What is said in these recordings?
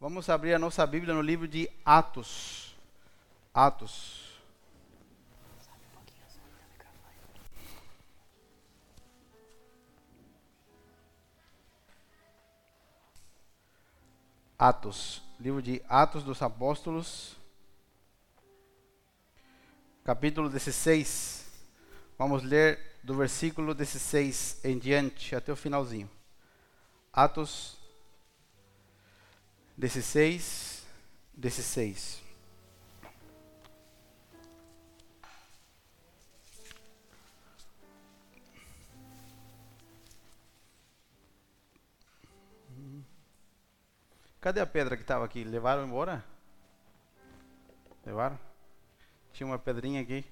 Vamos abrir a nossa Bíblia no livro de Atos. Atos. Atos, livro de Atos dos Apóstolos, capítulo 16. Vamos ler do versículo 16 em diante até o finalzinho. Atos 16, 16. Cadê a pedra que estava aqui? Levaram embora? Levaram? Tinha uma pedrinha aqui.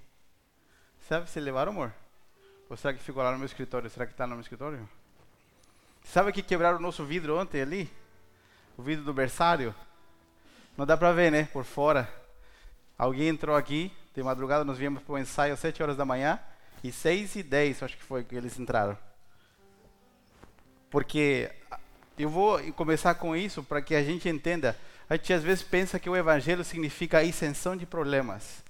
Sabe se levaram, amor? Ou será que ficou lá no meu escritório? Será que está no meu escritório? Sabe que quebraram o nosso vidro ontem ali? O vidro do berçário? Não dá para ver, né? Por fora. Alguém entrou aqui, de madrugada nós viemos para o ensaio às 7 horas da manhã, e 6 e 10 acho que foi que eles entraram. Porque eu vou começar com isso para que a gente entenda. A gente às vezes pensa que o evangelho significa isenção de problemas.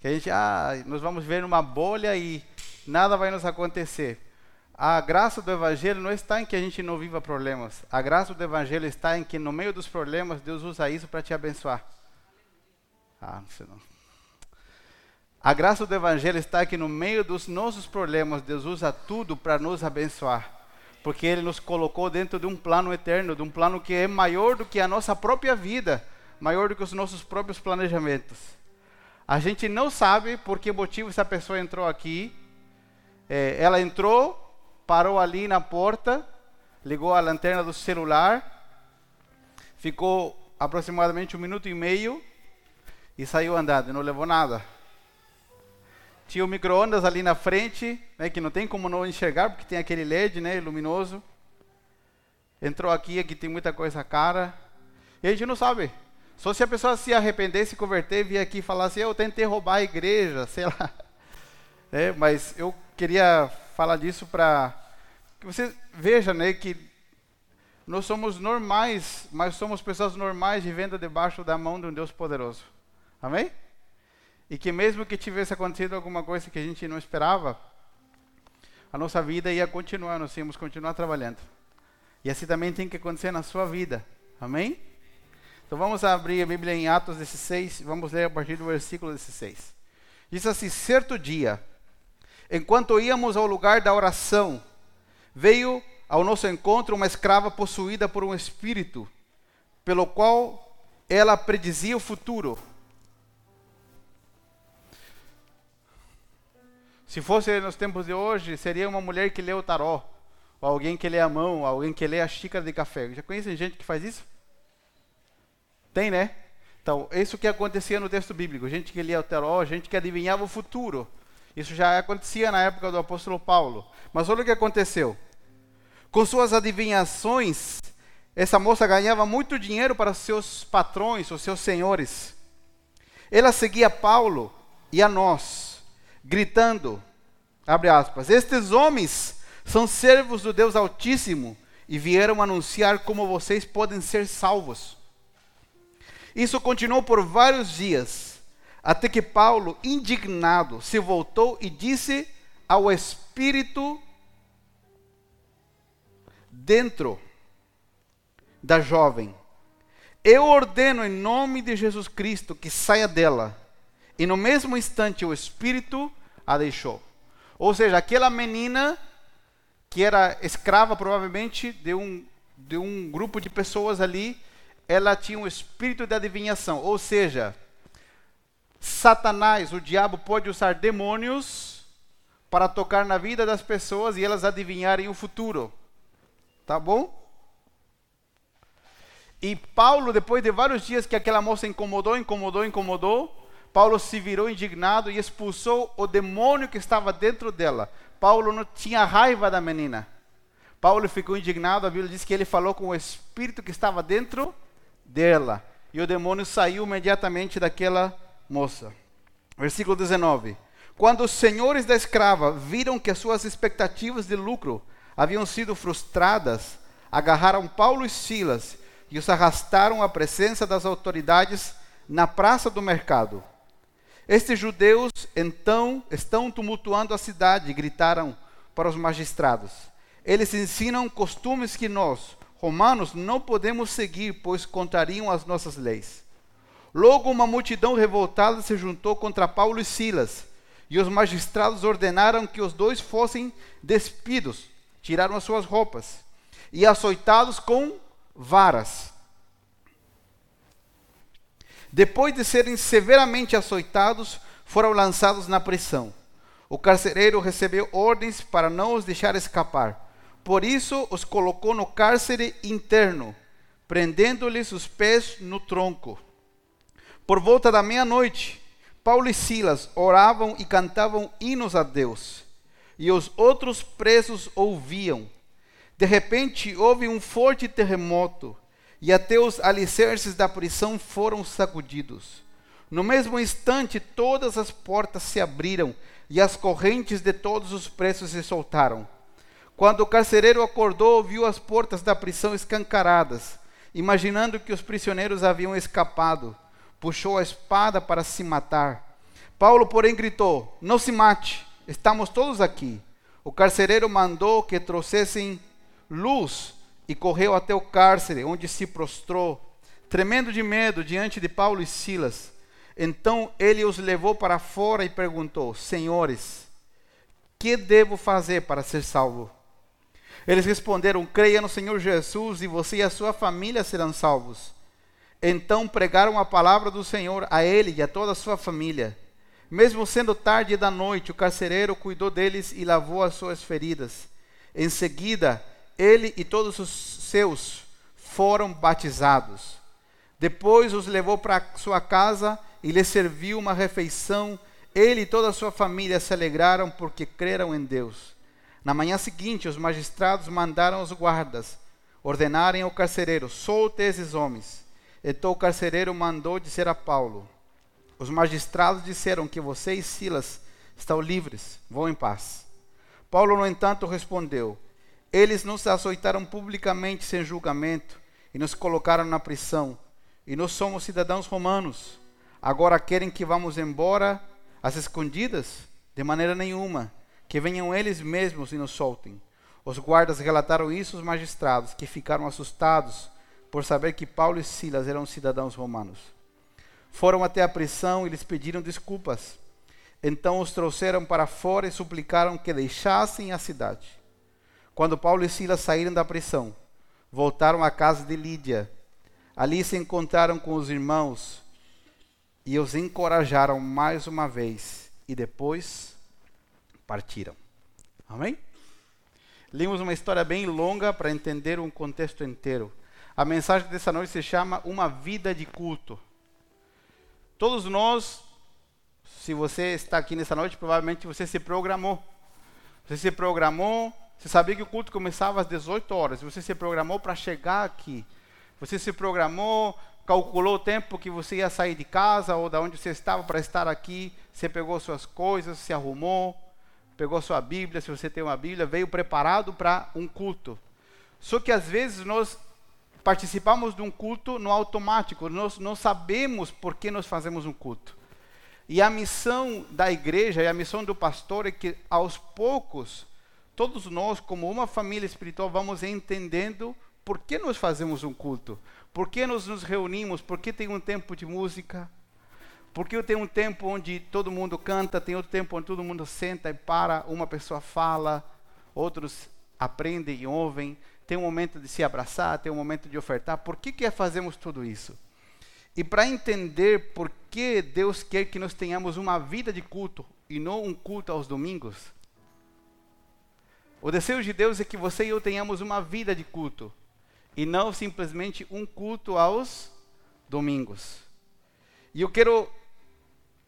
Que a gente, ah, nós vamos ver numa bolha e nada vai nos acontecer. A graça do evangelho não está em que a gente não viva problemas. A graça do evangelho está em que no meio dos problemas Deus usa isso para te abençoar. Ah, não sei não. A graça do evangelho está que no meio dos nossos problemas Deus usa tudo para nos abençoar porque Ele nos colocou dentro de um plano eterno, de um plano que é maior do que a nossa própria vida, maior do que os nossos próprios planejamentos. A gente não sabe por que motivo essa pessoa entrou aqui. É, ela entrou, parou ali na porta, ligou a lanterna do celular, ficou aproximadamente um minuto e meio e saiu andando, não levou nada. Tinha o micro-ondas ali na frente, né, que não tem como não enxergar, porque tem aquele LED né, luminoso. Entrou aqui, aqui tem muita coisa cara. E a gente não sabe. Só se a pessoa se arrepender, se converter, vir aqui e falar assim, eu tentei roubar a igreja, sei lá. É, mas eu queria falar disso para que você veja né, que nós somos normais, mas somos pessoas normais vivendo debaixo da mão de um Deus poderoso. Amém? E que mesmo que tivesse acontecido alguma coisa que a gente não esperava, a nossa vida ia continuar, nós íamos continuar trabalhando. E assim também tem que acontecer na sua vida. Amém? Então vamos abrir a Bíblia em Atos 16, vamos ler a partir do versículo 16. Diz assim: Certo dia, enquanto íamos ao lugar da oração, veio ao nosso encontro uma escrava possuída por um espírito, pelo qual ela predizia o futuro. Se fosse nos tempos de hoje, seria uma mulher que lê o taró, ou alguém que lê a mão, alguém que lê a xícara de café. Já conhecem gente que faz isso? Tem, né? Então, isso que acontecia no texto bíblico, gente que lia o taró, gente que adivinhava o futuro. Isso já acontecia na época do apóstolo Paulo. Mas olha o que aconteceu. Com suas adivinhações, essa moça ganhava muito dinheiro para seus patrões, os seus senhores. Ela seguia Paulo e a nós gritando, abre aspas, estes homens são servos do Deus Altíssimo e vieram anunciar como vocês podem ser salvos. Isso continuou por vários dias, até que Paulo, indignado, se voltou e disse ao espírito dentro da jovem: Eu ordeno em nome de Jesus Cristo que saia dela. E no mesmo instante o espírito a deixou. Ou seja, aquela menina que era escrava provavelmente de um, de um grupo de pessoas ali, ela tinha um espírito de adivinhação. Ou seja, Satanás, o diabo, pode usar demônios para tocar na vida das pessoas e elas adivinharem o futuro. Tá bom? E Paulo, depois de vários dias que aquela moça incomodou, incomodou, incomodou, Paulo se virou indignado e expulsou o demônio que estava dentro dela. Paulo não tinha raiva da menina. Paulo ficou indignado, a Bíblia diz que ele falou com o espírito que estava dentro dela. E o demônio saiu imediatamente daquela moça. Versículo 19. Quando os senhores da escrava viram que as suas expectativas de lucro haviam sido frustradas, agarraram Paulo e Silas, e os arrastaram à presença das autoridades na praça do mercado. Estes judeus então estão tumultuando a cidade gritaram para os magistrados: Eles ensinam costumes que nós, romanos, não podemos seguir, pois contrariam as nossas leis. Logo, uma multidão revoltada se juntou contra Paulo e Silas, e os magistrados ordenaram que os dois fossem despidos, tiraram as suas roupas, e açoitados com varas. Depois de serem severamente açoitados, foram lançados na prisão. O carcereiro recebeu ordens para não os deixar escapar. Por isso, os colocou no cárcere interno, prendendo-lhes os pés no tronco. Por volta da meia-noite, Paulo e Silas oravam e cantavam hinos a Deus, e os outros presos ouviam. De repente, houve um forte terremoto e até os alicerces da prisão foram sacudidos. No mesmo instante, todas as portas se abriram e as correntes de todos os presos se soltaram. Quando o carcereiro acordou, viu as portas da prisão escancaradas. Imaginando que os prisioneiros haviam escapado, puxou a espada para se matar. Paulo, porém, gritou: Não se mate, estamos todos aqui. O carcereiro mandou que trouxessem luz e correu até o cárcere, onde se prostrou, tremendo de medo diante de Paulo e Silas. Então ele os levou para fora e perguntou: Senhores, que devo fazer para ser salvo? Eles responderam: Creia no Senhor Jesus e você e a sua família serão salvos. Então pregaram a palavra do Senhor a ele e a toda a sua família. Mesmo sendo tarde da noite, o carcereiro cuidou deles e lavou as suas feridas. Em seguida, ele e todos os seus foram batizados. Depois os levou para sua casa e lhes serviu uma refeição. Ele e toda a sua família se alegraram porque creram em Deus. Na manhã seguinte, os magistrados mandaram os guardas ordenarem ao carcereiro: solte esses homens. Então o carcereiro mandou dizer a Paulo: Os magistrados disseram que você e Silas estão livres, vão em paz. Paulo, no entanto, respondeu: eles nos açoitaram publicamente sem julgamento e nos colocaram na prisão. E nós somos cidadãos romanos. Agora querem que vamos embora às escondidas? De maneira nenhuma. Que venham eles mesmos e nos soltem. Os guardas relataram isso aos magistrados, que ficaram assustados por saber que Paulo e Silas eram cidadãos romanos. Foram até a prisão e lhes pediram desculpas. Então os trouxeram para fora e suplicaram que deixassem a cidade. Quando Paulo e Silas saíram da prisão, voltaram à casa de Lídia. Ali se encontraram com os irmãos e os encorajaram mais uma vez e depois partiram. Amém? Lemos uma história bem longa para entender um contexto inteiro. A mensagem dessa noite se chama Uma Vida de Culto. Todos nós, se você está aqui nessa noite, provavelmente você se programou. Você se programou você sabia que o culto começava às 18 horas. Você se programou para chegar aqui. Você se programou, calculou o tempo que você ia sair de casa ou da onde você estava para estar aqui. Você pegou suas coisas, se arrumou, pegou sua Bíblia, se você tem uma Bíblia, veio preparado para um culto. Só que às vezes nós participamos de um culto no automático. Nós não sabemos por que nós fazemos um culto. E a missão da igreja e a missão do pastor é que aos poucos todos nós, como uma família espiritual, vamos entendendo por que nós fazemos um culto, por que nós nos reunimos, por que tem um tempo de música, por que tem um tempo onde todo mundo canta, tem outro tempo onde todo mundo senta e para, uma pessoa fala, outros aprendem e ouvem, tem um momento de se abraçar, tem um momento de ofertar. Por que, que fazemos tudo isso? E para entender por que Deus quer que nós tenhamos uma vida de culto e não um culto aos domingos, o desejo de Deus é que você e eu tenhamos uma vida de culto e não simplesmente um culto aos domingos. E eu quero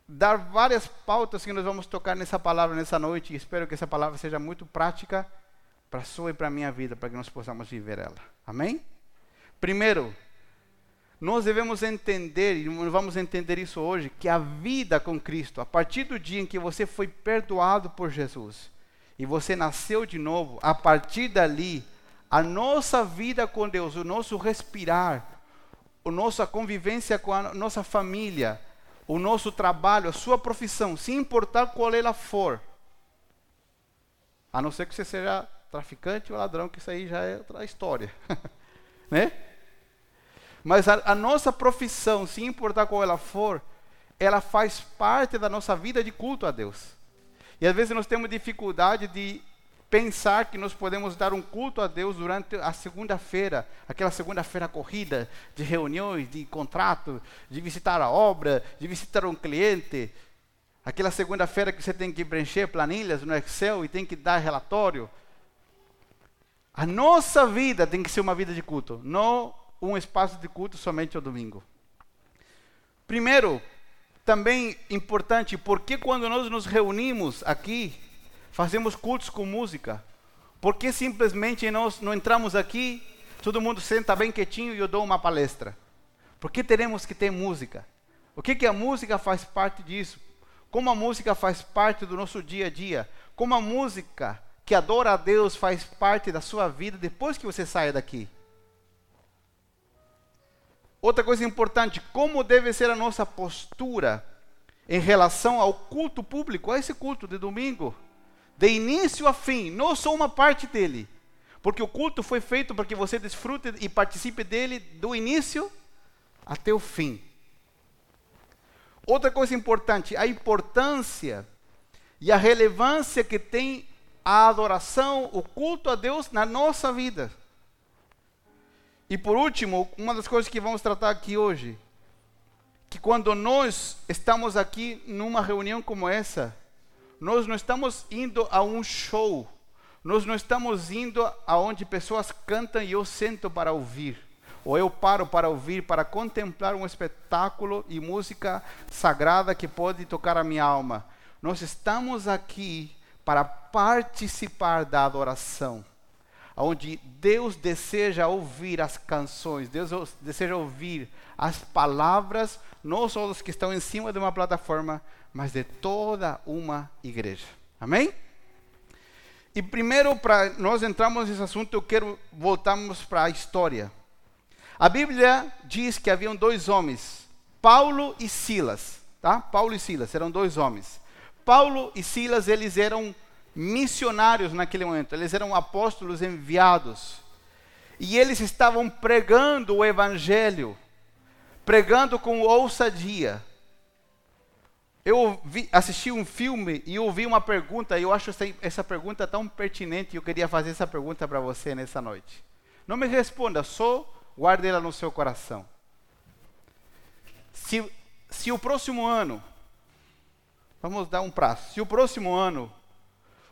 dar várias pautas que nós vamos tocar nessa palavra nessa noite e espero que essa palavra seja muito prática para a sua e para a minha vida, para que nós possamos viver ela. Amém? Primeiro, nós devemos entender, e vamos entender isso hoje, que a vida com Cristo, a partir do dia em que você foi perdoado por Jesus, e você nasceu de novo, a partir dali, a nossa vida com Deus, o nosso respirar, a nossa convivência com a nossa família, o nosso trabalho, a sua profissão, sem importar qual ela for. A não ser que você seja traficante ou ladrão, que isso aí já é outra história. né? Mas a, a nossa profissão, sem importar qual ela for, ela faz parte da nossa vida de culto a Deus. E às vezes nós temos dificuldade de pensar que nós podemos dar um culto a Deus durante a segunda-feira, aquela segunda-feira corrida de reuniões, de contrato, de visitar a obra, de visitar um cliente, aquela segunda-feira que você tem que preencher planilhas no Excel e tem que dar relatório. A nossa vida tem que ser uma vida de culto, não um espaço de culto somente ao domingo. Primeiro, também importante, porque quando nós nos reunimos aqui, fazemos cultos com música? Porque simplesmente nós não entramos aqui, todo mundo senta bem quietinho e eu dou uma palestra? Por que teremos que ter música? O que, que a música faz parte disso? Como a música faz parte do nosso dia a dia? Como a música que adora a Deus faz parte da sua vida depois que você saia daqui? Outra coisa importante, como deve ser a nossa postura em relação ao culto público, a esse culto de domingo, de início a fim, não sou uma parte dele, porque o culto foi feito para que você desfrute e participe dele do início até o fim. Outra coisa importante, a importância e a relevância que tem a adoração, o culto a Deus na nossa vida. E por último, uma das coisas que vamos tratar aqui hoje, que quando nós estamos aqui numa reunião como essa, nós não estamos indo a um show, nós não estamos indo aonde pessoas cantam e eu sento para ouvir, ou eu paro para ouvir, para contemplar um espetáculo e música sagrada que pode tocar a minha alma. Nós estamos aqui para participar da adoração onde Deus deseja ouvir as canções, Deus deseja ouvir as palavras, não só dos que estão em cima de uma plataforma, mas de toda uma igreja. Amém? E primeiro, para nós entrarmos nesse assunto, eu quero voltarmos para a história. A Bíblia diz que haviam dois homens, Paulo e Silas, tá? Paulo e Silas eram dois homens. Paulo e Silas, eles eram missionários naquele momento, eles eram apóstolos enviados. E eles estavam pregando o evangelho, pregando com ousadia. Eu vi, assisti um filme e ouvi uma pergunta, e eu acho essa, pergunta tão pertinente, eu queria fazer essa pergunta para você nessa noite. Não me responda, só guarde ela no seu coração. Se, se o próximo ano, vamos dar um prazo, se o próximo ano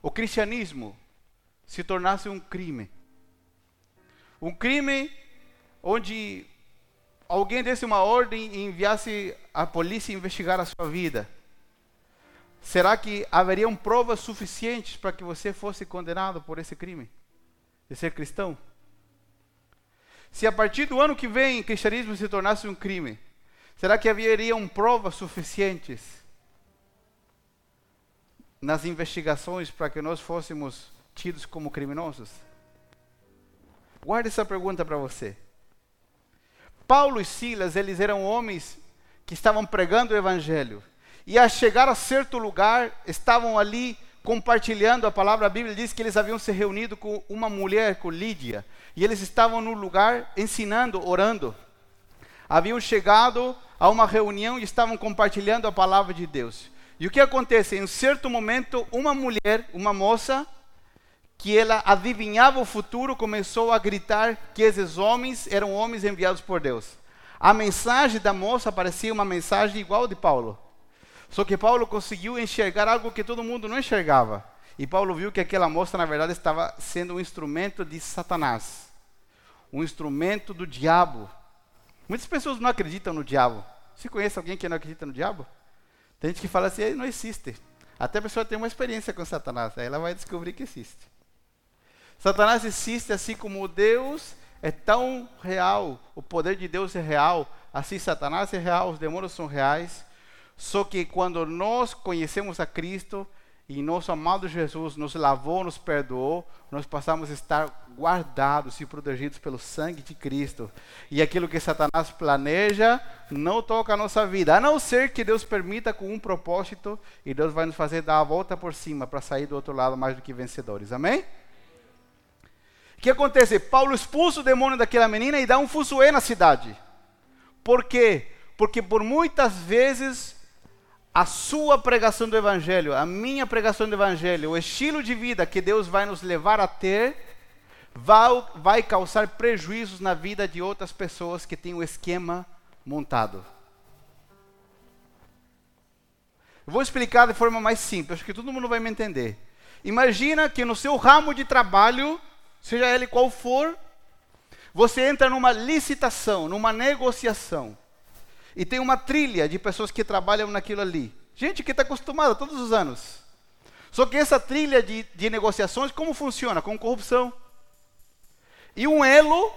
o cristianismo se tornasse um crime. Um crime onde alguém desse uma ordem e enviasse a polícia investigar a sua vida. Será que haveriam provas suficientes para que você fosse condenado por esse crime de ser cristão? Se a partir do ano que vem o cristianismo se tornasse um crime, será que haveriam provas suficientes nas investigações para que nós fôssemos tidos como criminosos? Guarde essa pergunta para você. Paulo e Silas, eles eram homens que estavam pregando o evangelho. E a chegar a certo lugar, estavam ali compartilhando a palavra. A Bíblia diz que eles haviam se reunido com uma mulher, com Lídia. E eles estavam no lugar ensinando, orando. Haviam chegado a uma reunião e estavam compartilhando a palavra de Deus. E o que acontece? Em um certo momento, uma mulher, uma moça, que ela adivinhava o futuro, começou a gritar que esses homens eram homens enviados por Deus. A mensagem da moça parecia uma mensagem igual de Paulo. Só que Paulo conseguiu enxergar algo que todo mundo não enxergava. E Paulo viu que aquela moça, na verdade, estava sendo um instrumento de Satanás um instrumento do diabo. Muitas pessoas não acreditam no diabo. Você conhece alguém que não acredita no diabo? Tem gente que fala assim, ele não existe. Até a pessoa tem uma experiência com Satanás, aí ela vai descobrir que existe. Satanás existe assim como Deus é tão real, o poder de Deus é real, assim Satanás é real, os demônios são reais. Só que quando nós conhecemos a Cristo e nosso amado Jesus nos lavou, nos perdoou, nós passamos a estar guardados e protegidos pelo sangue de Cristo. E aquilo que Satanás planeja não toca a nossa vida, a não ser que Deus permita com um propósito e Deus vai nos fazer dar a volta por cima para sair do outro lado mais do que vencedores. Amém? O que acontece? Paulo expulsa o demônio daquela menina e dá um fuzuê na cidade. Por quê? Porque por muitas vezes a sua pregação do Evangelho, a minha pregação do Evangelho, o estilo de vida que Deus vai nos levar a ter, vai, vai causar prejuízos na vida de outras pessoas que têm o esquema montado. Eu vou explicar de forma mais simples, acho que todo mundo vai me entender. Imagina que no seu ramo de trabalho, seja ele qual for, você entra numa licitação, numa negociação. E tem uma trilha de pessoas que trabalham naquilo ali. Gente que está acostumada todos os anos. Só que essa trilha de, de negociações, como funciona? Com corrupção. E um elo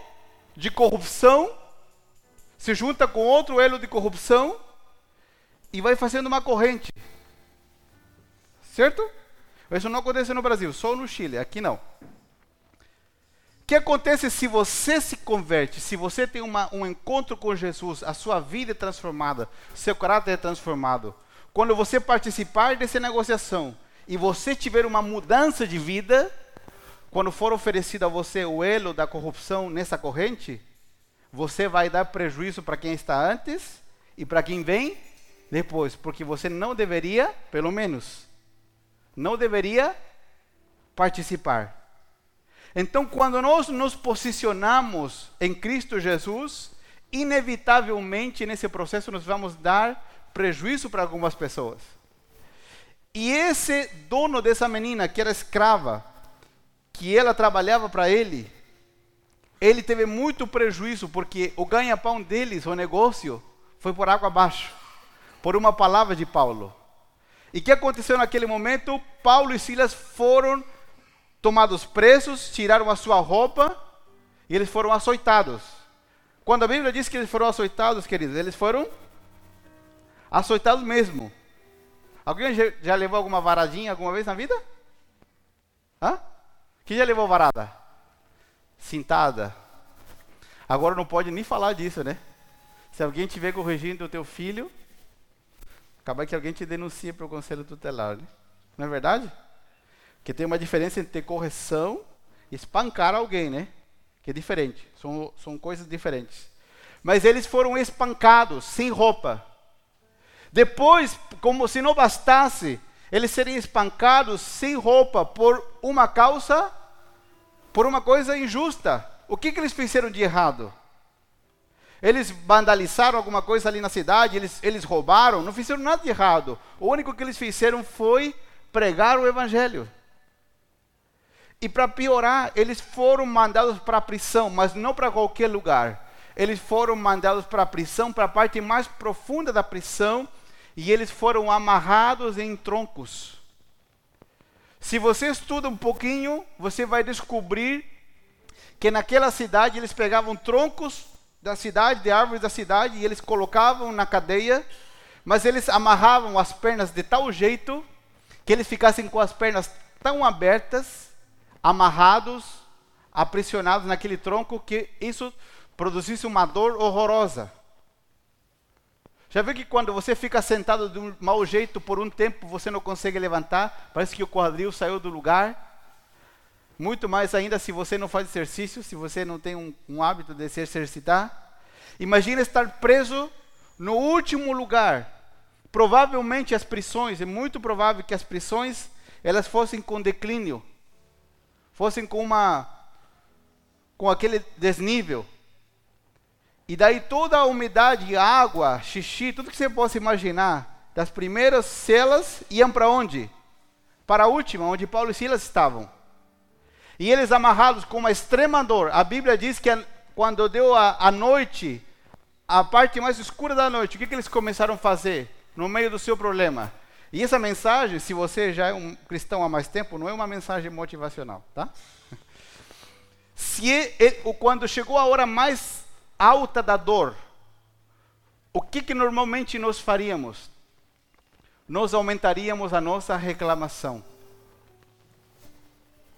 de corrupção se junta com outro elo de corrupção e vai fazendo uma corrente. Certo? Isso não acontece no Brasil, só no Chile, aqui não. O que acontece se você se converte, se você tem uma, um encontro com Jesus, a sua vida é transformada, seu caráter é transformado? Quando você participar dessa negociação e você tiver uma mudança de vida, quando for oferecido a você o elo da corrupção nessa corrente, você vai dar prejuízo para quem está antes e para quem vem depois, porque você não deveria, pelo menos, não deveria participar. Então, quando nós nos posicionamos em Cristo Jesus, inevitavelmente nesse processo nós vamos dar prejuízo para algumas pessoas. E esse dono dessa menina, que era escrava, que ela trabalhava para ele, ele teve muito prejuízo, porque o ganha-pão deles, o negócio, foi por água abaixo, por uma palavra de Paulo. E o que aconteceu naquele momento? Paulo e Silas foram tomados presos, tiraram a sua roupa e eles foram açoitados. Quando a Bíblia diz que eles foram açoitados, queridos, eles foram açoitados mesmo. Alguém já levou alguma varadinha alguma vez na vida? Hã? Quem já levou varada? Cintada. Agora não pode nem falar disso, né? Se alguém estiver corrigindo o teu filho, acaba que alguém te denuncia para o conselho tutelar, né? Não é verdade? Que tem uma diferença entre correção e espancar alguém, né? Que é diferente. São, são coisas diferentes. Mas eles foram espancados, sem roupa. Depois, como se não bastasse, eles serem espancados sem roupa por uma causa, por uma coisa injusta. O que, que eles fizeram de errado? Eles vandalizaram alguma coisa ali na cidade, eles, eles roubaram, não fizeram nada de errado. O único que eles fizeram foi pregar o evangelho. E para piorar, eles foram mandados para a prisão, mas não para qualquer lugar. Eles foram mandados para a prisão, para a parte mais profunda da prisão, e eles foram amarrados em troncos. Se você estuda um pouquinho, você vai descobrir que naquela cidade eles pegavam troncos da cidade, de árvores da cidade, e eles colocavam na cadeia, mas eles amarravam as pernas de tal jeito que eles ficassem com as pernas tão abertas amarrados, aprisionados naquele tronco, que isso produzisse uma dor horrorosa. Já viu que quando você fica sentado de um mau jeito por um tempo, você não consegue levantar? Parece que o quadril saiu do lugar. Muito mais ainda se você não faz exercício, se você não tem um, um hábito de se exercitar. Imagina estar preso no último lugar. Provavelmente as prisões, é muito provável que as prisões elas fossem com declínio fossem com uma com aquele desnível. E daí toda a umidade, água, xixi, tudo que você possa imaginar, das primeiras celas iam para onde? Para a última, onde Paulo e Silas estavam. E eles amarrados com uma extrema dor. A Bíblia diz que quando deu a, a noite, a parte mais escura da noite, o que, que eles começaram a fazer no meio do seu problema? E essa mensagem, se você já é um cristão há mais tempo, não é uma mensagem motivacional, tá? Se ele, quando chegou a hora mais alta da dor, o que, que normalmente nós faríamos? Nós aumentaríamos a nossa reclamação.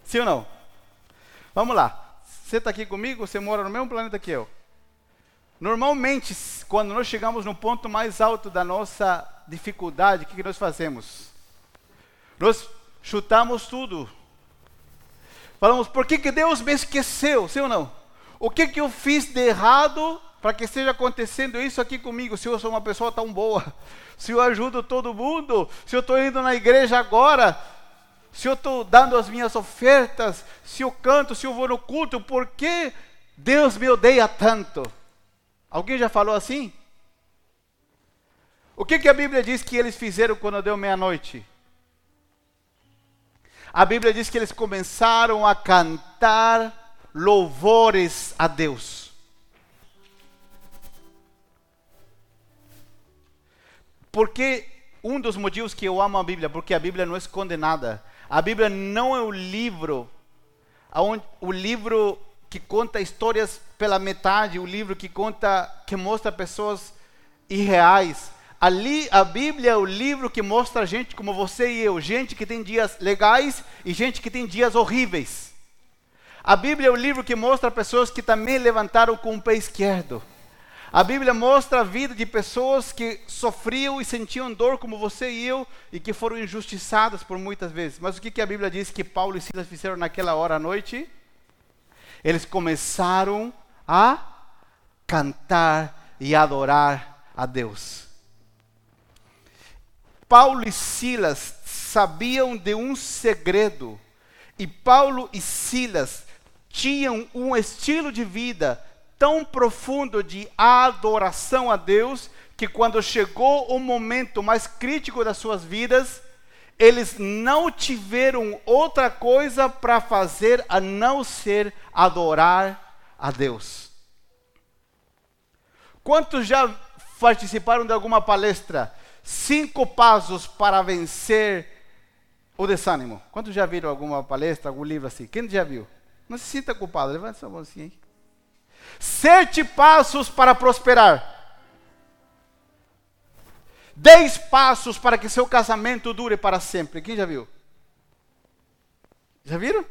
Sim ou não? Vamos lá. Você está aqui comigo? Você mora no mesmo planeta que eu? Normalmente, quando nós chegamos no ponto mais alto da nossa dificuldade, o que, que nós fazemos? Nós chutamos tudo. Falamos, por que, que Deus me esqueceu? Sim ou não? O que, que eu fiz de errado para que esteja acontecendo isso aqui comigo? Se eu sou uma pessoa tão boa, se eu ajudo todo mundo, se eu estou indo na igreja agora, se eu estou dando as minhas ofertas, se eu canto, se eu vou no culto, por que Deus me odeia tanto? Alguém já falou assim? O que, que a Bíblia diz que eles fizeram quando deu meia-noite? A Bíblia diz que eles começaram a cantar louvores a Deus. Porque um dos motivos que eu amo a Bíblia, porque a Bíblia não esconde nada. A Bíblia não é o livro, o livro que conta histórias pela metade, o livro que conta, que mostra pessoas irreais. Ali, a Bíblia é o livro que mostra gente como você e eu, gente que tem dias legais e gente que tem dias horríveis. A Bíblia é o livro que mostra pessoas que também levantaram com o pé esquerdo. A Bíblia mostra a vida de pessoas que sofriam e sentiam dor como você e eu e que foram injustiçadas por muitas vezes. Mas o que, que a Bíblia diz que Paulo e Silas fizeram naquela hora à noite? Eles começaram a cantar e adorar a Deus. Paulo e Silas sabiam de um segredo, e Paulo e Silas tinham um estilo de vida tão profundo de adoração a Deus que quando chegou o momento mais crítico das suas vidas, eles não tiveram outra coisa para fazer a não ser adorar a Deus. Quantos já participaram de alguma palestra? Cinco passos para vencer o desânimo. Quantos já viram alguma palestra, algum livro assim? Quem já viu? Não se sinta culpado, levanta sua mão assim. Sete passos para prosperar. Dez passos para que seu casamento dure para sempre. Quem já viu? Já viram?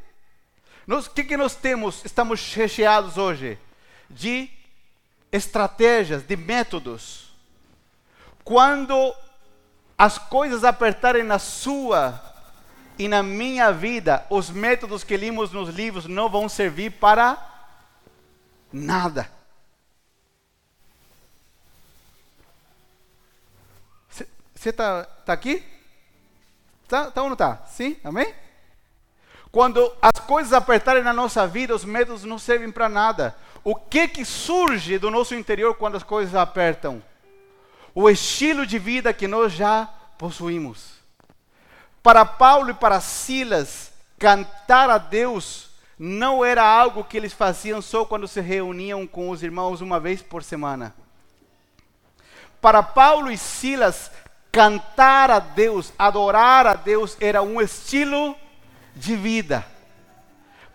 O que, que nós temos? Estamos recheados hoje de estratégias, de métodos. Quando as coisas apertarem na sua e na minha vida, os métodos que limos nos livros não vão servir para nada. Você está tá aqui? Está tá ou não está? Sim? Amém? Quando as coisas apertarem na nossa vida, os métodos não servem para nada. O que que surge do nosso interior quando as coisas apertam? O estilo de vida que nós já possuímos. Para Paulo e para Silas, cantar a Deus não era algo que eles faziam só quando se reuniam com os irmãos uma vez por semana. Para Paulo e Silas, cantar a Deus, adorar a Deus era um estilo de vida.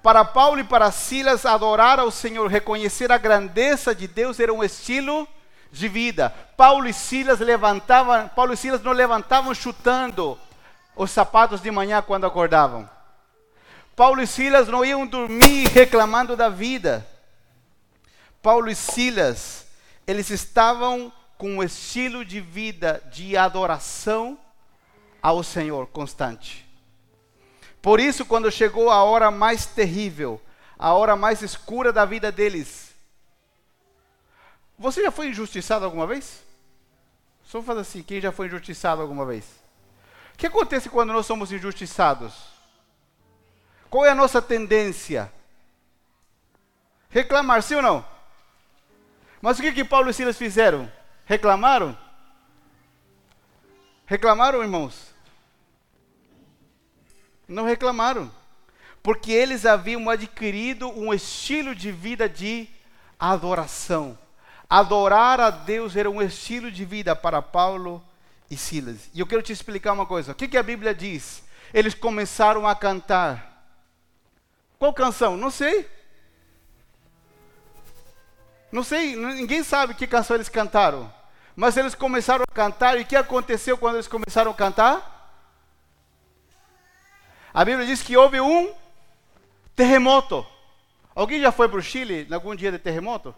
Para Paulo e para Silas, adorar ao Senhor, reconhecer a grandeza de Deus era um estilo de vida. Paulo e Silas levantavam, Paulo e Silas não levantavam chutando os sapatos de manhã quando acordavam. Paulo e Silas não iam dormir reclamando da vida. Paulo e Silas, eles estavam com um estilo de vida de adoração ao Senhor constante. Por isso, quando chegou a hora mais terrível, a hora mais escura da vida deles, você já foi injustiçado alguma vez? Só fazer assim, quem já foi injustiçado alguma vez? O que acontece quando nós somos injustiçados? Qual é a nossa tendência? Reclamar, sim ou não? Mas o que, que Paulo e Silas fizeram? Reclamaram? Reclamaram, irmãos? Não reclamaram. Porque eles haviam adquirido um estilo de vida de adoração. Adorar a Deus era um estilo de vida para Paulo e Silas. E eu quero te explicar uma coisa. O que, que a Bíblia diz? Eles começaram a cantar. Qual canção? Não sei. Não sei, ninguém sabe que canção eles cantaram. Mas eles começaram a cantar, e o que aconteceu quando eles começaram a cantar? A Bíblia diz que houve um terremoto. Alguém já foi para o Chile em algum dia de terremoto?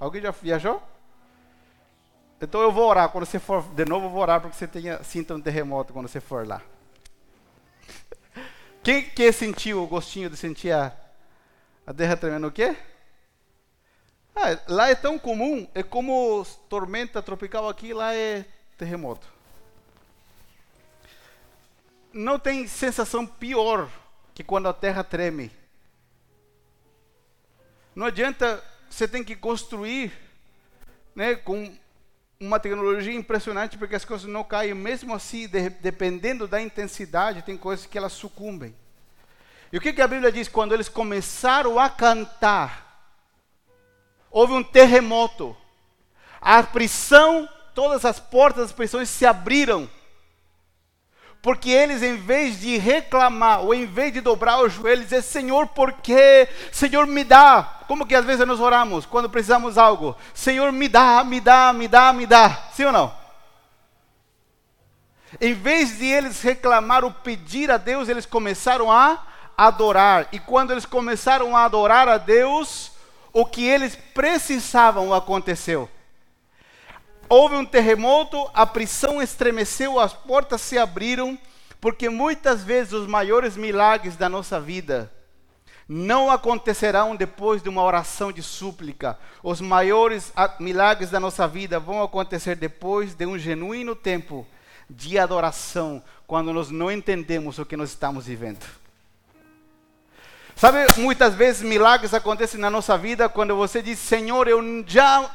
Alguém já viajou? Então eu vou orar. Quando você for de novo, eu vou orar para que você tenha, sinta um terremoto quando você for lá. Quem que sentiu o gostinho de sentir a, a terra tremendo o quê? Ah, lá é tão comum, é como tormenta tropical aqui, lá é terremoto. Não tem sensação pior que quando a terra treme. Não adianta, você tem que construir né, com uma tecnologia impressionante porque as coisas não caem, mesmo assim, de, dependendo da intensidade, tem coisas que elas sucumbem. E o que, que a Bíblia diz? Quando eles começaram a cantar, houve um terremoto, a prisão, todas as portas das prisões se abriram, porque eles, em vez de reclamar, ou em vez de dobrar os joelhos, dizer: Senhor, por quê? Senhor, me dá. Como que às vezes nós oramos quando precisamos algo? Senhor, me dá, me dá, me dá, me dá. Sim ou não? Em vez de eles reclamar ou pedir a Deus, eles começaram a adorar. E quando eles começaram a adorar a Deus, o que eles precisavam aconteceu. Houve um terremoto, a prisão estremeceu, as portas se abriram, porque muitas vezes os maiores milagres da nossa vida não acontecerão depois de uma oração de súplica. Os maiores milagres da nossa vida vão acontecer depois de um genuíno tempo de adoração, quando nós não entendemos o que nós estamos vivendo. Sabe, muitas vezes milagres acontecem na nossa vida quando você diz: Senhor, eu já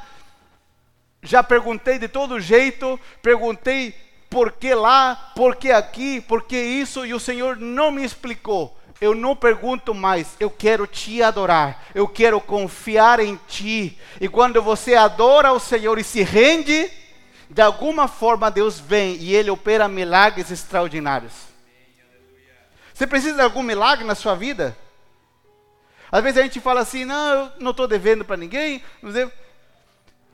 já perguntei de todo jeito, perguntei por que lá, por que aqui, por que isso, e o Senhor não me explicou. Eu não pergunto mais, eu quero te adorar, eu quero confiar em ti. E quando você adora o Senhor e se rende, de alguma forma Deus vem e Ele opera milagres extraordinários. Você precisa de algum milagre na sua vida? Às vezes a gente fala assim, não, eu não estou devendo para ninguém.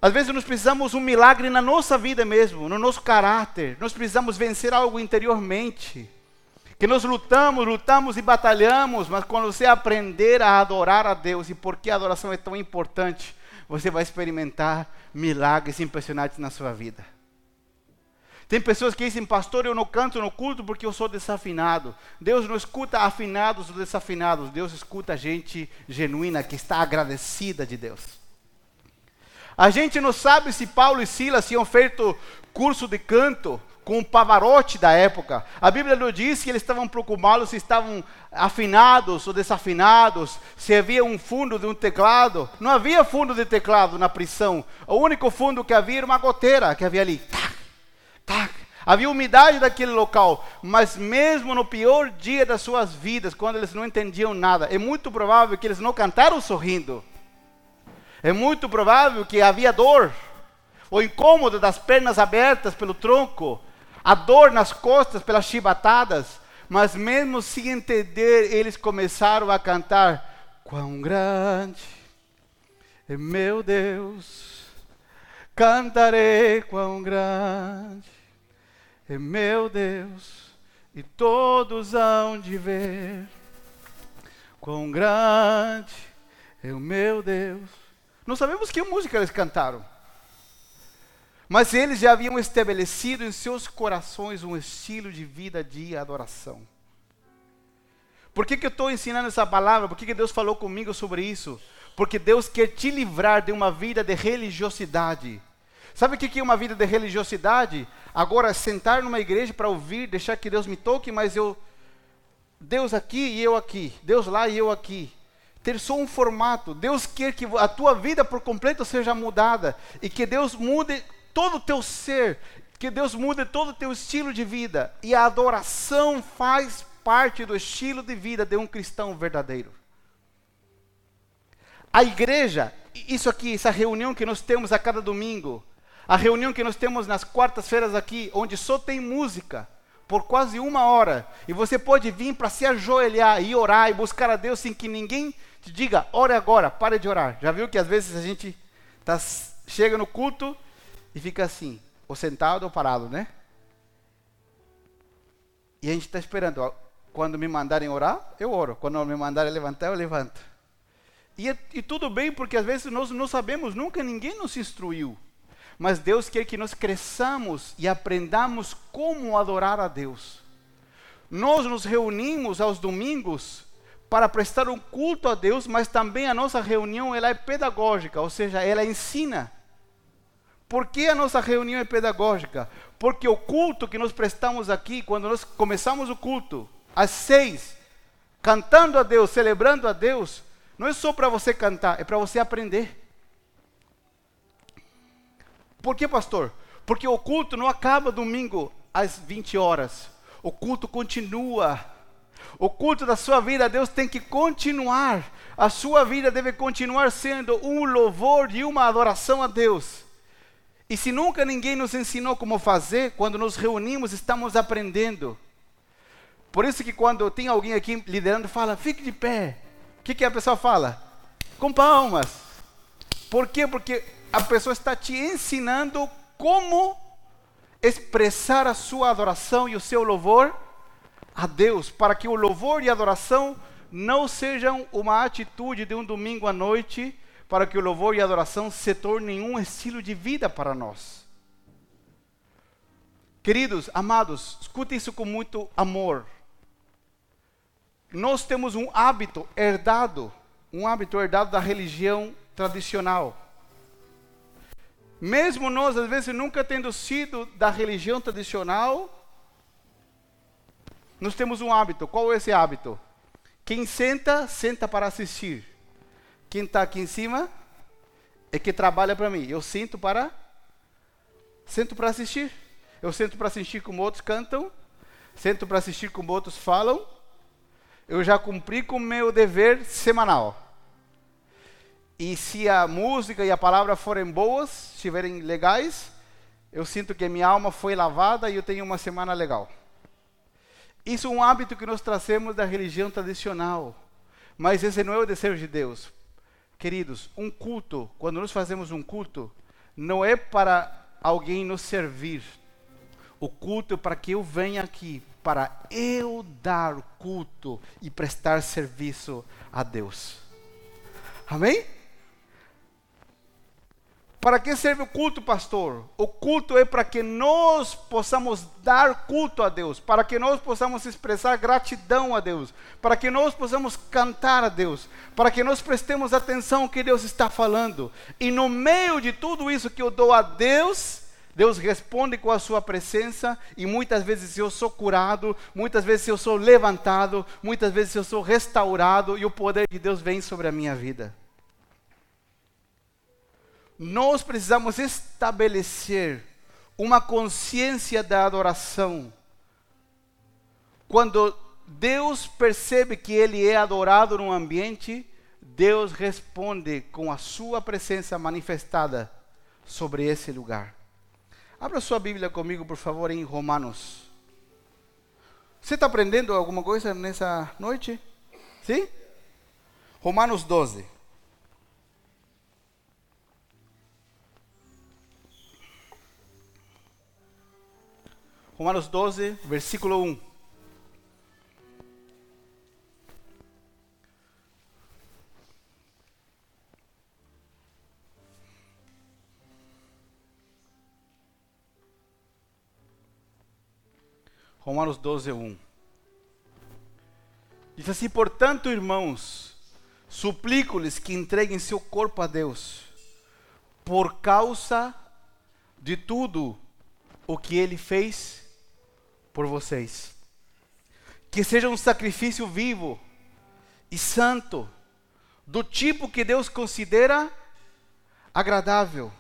Às vezes nós precisamos um milagre na nossa vida mesmo, no nosso caráter. Nós precisamos vencer algo interiormente. Que nós lutamos, lutamos e batalhamos, mas quando você aprender a adorar a Deus e por que a adoração é tão importante, você vai experimentar milagres impressionantes na sua vida. Tem pessoas que dizem, pastor, eu não canto no culto porque eu sou desafinado. Deus não escuta afinados ou desafinados. Deus escuta gente genuína que está agradecida de Deus. A gente não sabe se Paulo e Silas tinham feito curso de canto com o Pavarotti da época. A Bíblia não diz que eles estavam preocupados se estavam afinados ou desafinados, se havia um fundo de um teclado. Não havia fundo de teclado na prisão. O único fundo que havia era uma goteira que havia ali. Tac. Havia umidade daquele local, mas mesmo no pior dia das suas vidas, quando eles não entendiam nada, é muito provável que eles não cantaram sorrindo. É muito provável que havia dor, o incômodo das pernas abertas pelo tronco, a dor nas costas pelas chibatadas, mas mesmo sem entender, eles começaram a cantar: Quão grande é meu Deus, cantarei quão grande é meu Deus, e todos hão de ver quão grande é o meu Deus. Não sabemos que música eles cantaram, mas eles já haviam estabelecido em seus corações um estilo de vida de adoração. Por que, que eu estou ensinando essa palavra? Por que, que Deus falou comigo sobre isso? Porque Deus quer te livrar de uma vida de religiosidade. Sabe o que é uma vida de religiosidade? Agora, sentar numa igreja para ouvir, deixar que Deus me toque, mas eu. Deus aqui e eu aqui. Deus lá e eu aqui. Ter só um formato. Deus quer que a tua vida por completo seja mudada. E que Deus mude todo o teu ser. Que Deus mude todo o teu estilo de vida. E a adoração faz parte do estilo de vida de um cristão verdadeiro. A igreja, isso aqui, essa reunião que nós temos a cada domingo, a reunião que nós temos nas quartas-feiras aqui, onde só tem música, por quase uma hora, e você pode vir para se ajoelhar e orar e buscar a Deus sem que ninguém te diga, ore agora, pare de orar. Já viu que às vezes a gente tá, chega no culto e fica assim, ou sentado ou parado, né? E a gente está esperando, ó, quando me mandarem orar, eu oro. Quando me mandarem levantar, eu levanto. E, e tudo bem, porque às vezes nós não sabemos, nunca ninguém nos instruiu. Mas Deus quer que nós cresçamos e aprendamos como adorar a Deus. Nós nos reunimos aos domingos para prestar um culto a Deus, mas também a nossa reunião ela é pedagógica, ou seja, ela ensina. Por que a nossa reunião é pedagógica? Porque o culto que nós prestamos aqui, quando nós começamos o culto, às seis, cantando a Deus, celebrando a Deus, não é só para você cantar, é para você aprender. Por que, pastor? Porque o culto não acaba domingo às 20 horas. O culto continua. O culto da sua vida, Deus tem que continuar. A sua vida deve continuar sendo um louvor e uma adoração a Deus. E se nunca ninguém nos ensinou como fazer, quando nos reunimos, estamos aprendendo. Por isso que quando tem alguém aqui liderando, fala, fique de pé. O que, que a pessoa fala? Com palmas. Por quê? Porque a pessoa está te ensinando como expressar a sua adoração e o seu louvor a Deus, para que o louvor e a adoração não sejam uma atitude de um domingo à noite, para que o louvor e a adoração se tornem um estilo de vida para nós. Queridos, amados, escute isso com muito amor. Nós temos um hábito herdado, um hábito herdado da religião tradicional. Mesmo nós, às vezes, nunca tendo sido da religião tradicional, nós temos um hábito. Qual é esse hábito? Quem senta, senta para assistir. Quem está aqui em cima é que trabalha para mim. Eu sinto para. Sento para assistir. Eu sento para assistir como outros cantam. Sento para assistir como outros falam. Eu já cumpri com o meu dever semanal. E se a música e a palavra forem boas, estiverem legais, eu sinto que minha alma foi lavada e eu tenho uma semana legal. Isso é um hábito que nós trazemos da religião tradicional. Mas esse não é o desejo de Deus. Queridos, um culto, quando nós fazemos um culto, não é para alguém nos servir. O culto é para que eu venha aqui, para eu dar culto e prestar serviço a Deus. Amém? Para que serve o culto, pastor? O culto é para que nós possamos dar culto a Deus, para que nós possamos expressar gratidão a Deus, para que nós possamos cantar a Deus, para que nós prestemos atenção ao que Deus está falando. E no meio de tudo isso que eu dou a Deus, Deus responde com a sua presença e muitas vezes eu sou curado, muitas vezes eu sou levantado, muitas vezes eu sou restaurado e o poder de Deus vem sobre a minha vida nós precisamos estabelecer uma consciência da adoração. Quando Deus percebe que Ele é adorado num ambiente, Deus responde com a sua presença manifestada sobre esse lugar. Abra sua Bíblia comigo, por favor, em Romanos. Você está aprendendo alguma coisa nessa noite? Sim? Romanos 12. Romanos 12, versículo 1. Romanos 12, 1. Diz assim: Portanto, irmãos, suplico-lhes que entreguem seu corpo a Deus, por causa de tudo o que ele fez por vocês. Que seja um sacrifício vivo e santo, do tipo que Deus considera agradável.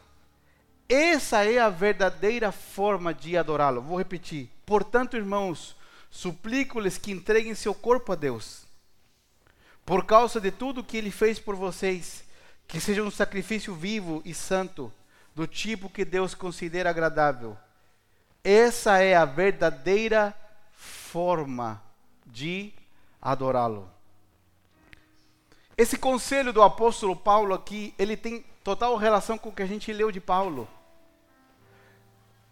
Essa é a verdadeira forma de adorá-lo. Vou repetir. Portanto, irmãos, suplico-lhes que entreguem seu corpo a Deus, por causa de tudo que ele fez por vocês, que seja um sacrifício vivo e santo, do tipo que Deus considera agradável. Essa é a verdadeira forma de adorá-lo. Esse conselho do apóstolo Paulo aqui, ele tem total relação com o que a gente leu de Paulo.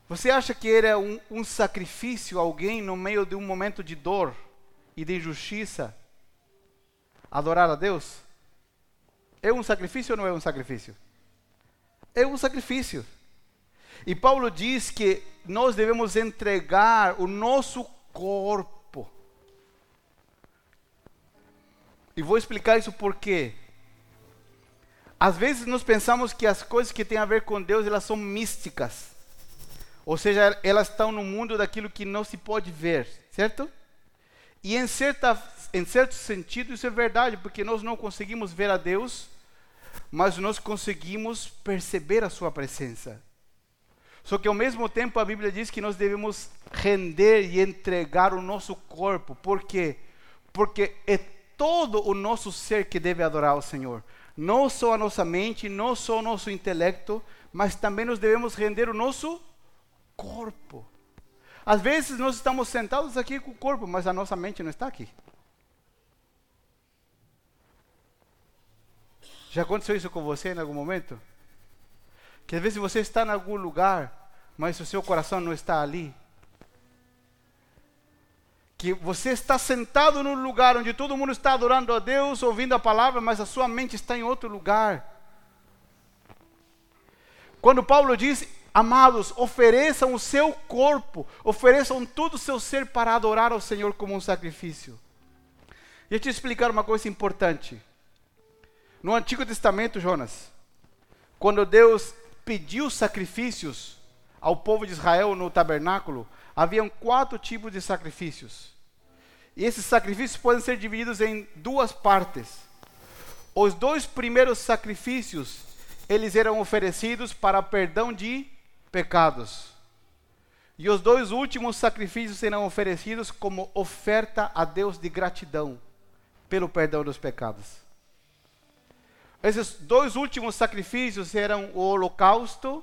Você acha que era um, um sacrifício alguém no meio de um momento de dor e de injustiça adorar a Deus? é um sacrifício ou não é um sacrifício? É um sacrifício. E Paulo diz que nós devemos entregar o nosso corpo. E vou explicar isso por quê. Às vezes nós pensamos que as coisas que têm a ver com Deus, elas são místicas. Ou seja, elas estão no mundo daquilo que não se pode ver, certo? E em, certa, em certo sentido isso é verdade, porque nós não conseguimos ver a Deus, mas nós conseguimos perceber a sua presença. Só que ao mesmo tempo a Bíblia diz que nós devemos render e entregar o nosso corpo. Por quê? Porque é todo o nosso ser que deve adorar ao Senhor. Não só a nossa mente, não só o nosso intelecto, mas também nós devemos render o nosso corpo. Às vezes nós estamos sentados aqui com o corpo, mas a nossa mente não está aqui. Já aconteceu isso com você em algum momento? Que às vezes você está em algum lugar, mas o seu coração não está ali. Que você está sentado num lugar onde todo mundo está adorando a Deus, ouvindo a palavra, mas a sua mente está em outro lugar. Quando Paulo diz, amados, ofereçam o seu corpo, ofereçam todo o seu ser para adorar ao Senhor como um sacrifício. E eu te explicar uma coisa importante. No Antigo Testamento, Jonas, quando Deus pediu sacrifícios ao povo de Israel no tabernáculo, haviam quatro tipos de sacrifícios. E esses sacrifícios podem ser divididos em duas partes. Os dois primeiros sacrifícios, eles eram oferecidos para perdão de pecados. E os dois últimos sacrifícios serão oferecidos como oferta a Deus de gratidão pelo perdão dos pecados. Esses dois últimos sacrifícios eram o holocausto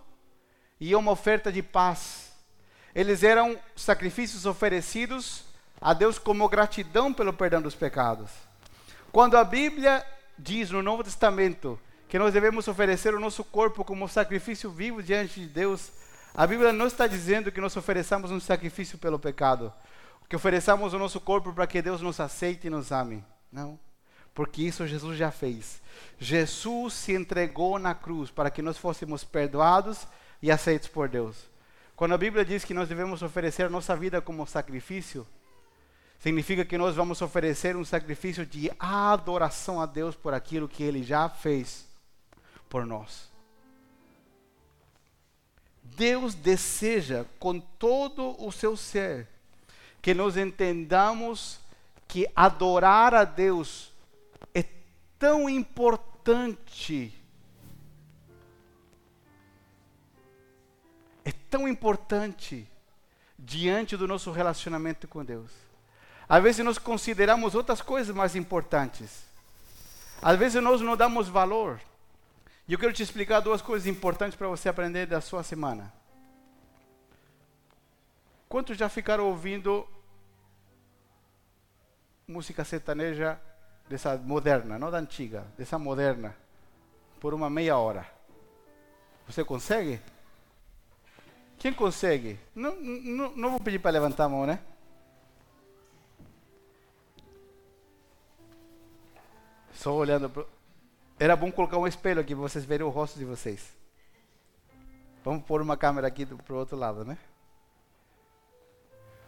e uma oferta de paz. Eles eram sacrifícios oferecidos a Deus como gratidão pelo perdão dos pecados. Quando a Bíblia diz no Novo Testamento que nós devemos oferecer o nosso corpo como sacrifício vivo diante de Deus, a Bíblia não está dizendo que nós ofereçamos um sacrifício pelo pecado, que ofereçamos o nosso corpo para que Deus nos aceite e nos ame. Não, porque isso Jesus já fez. Jesus se entregou na cruz para que nós fôssemos perdoados e aceitos por Deus. Quando a Bíblia diz que nós devemos oferecer a nossa vida como sacrifício, significa que nós vamos oferecer um sacrifício de adoração a Deus por aquilo que Ele já fez por nós. Deus deseja com todo o seu ser que nós entendamos que adorar a Deus tão importante é tão importante diante do nosso relacionamento com Deus. Às vezes nós consideramos outras coisas mais importantes. Às vezes nós não damos valor. E eu quero te explicar duas coisas importantes para você aprender da sua semana. Quantos já ficaram ouvindo música sertaneja dessa moderna, não da antiga, dessa moderna, por uma meia hora? Você consegue? Quem consegue? Não, não, não vou pedir para levantar a mão, né? Só olhando. Pro... Era bom colocar um espelho aqui para vocês verem o rosto de vocês. Vamos pôr uma câmera aqui para o outro lado, né?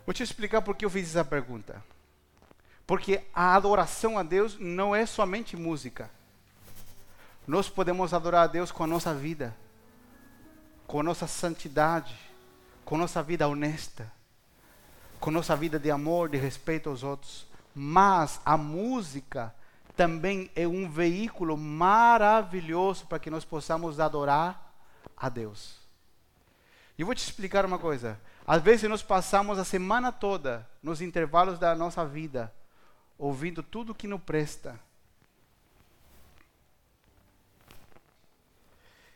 Vou te explicar por que eu fiz essa pergunta. Porque a adoração a Deus não é somente música. Nós podemos adorar a Deus com a nossa vida com nossa santidade, com nossa vida honesta, com nossa vida de amor, de respeito aos outros. Mas a música também é um veículo maravilhoso para que nós possamos adorar a Deus. E vou te explicar uma coisa. Às vezes nós passamos a semana toda, nos intervalos da nossa vida, ouvindo tudo que não presta.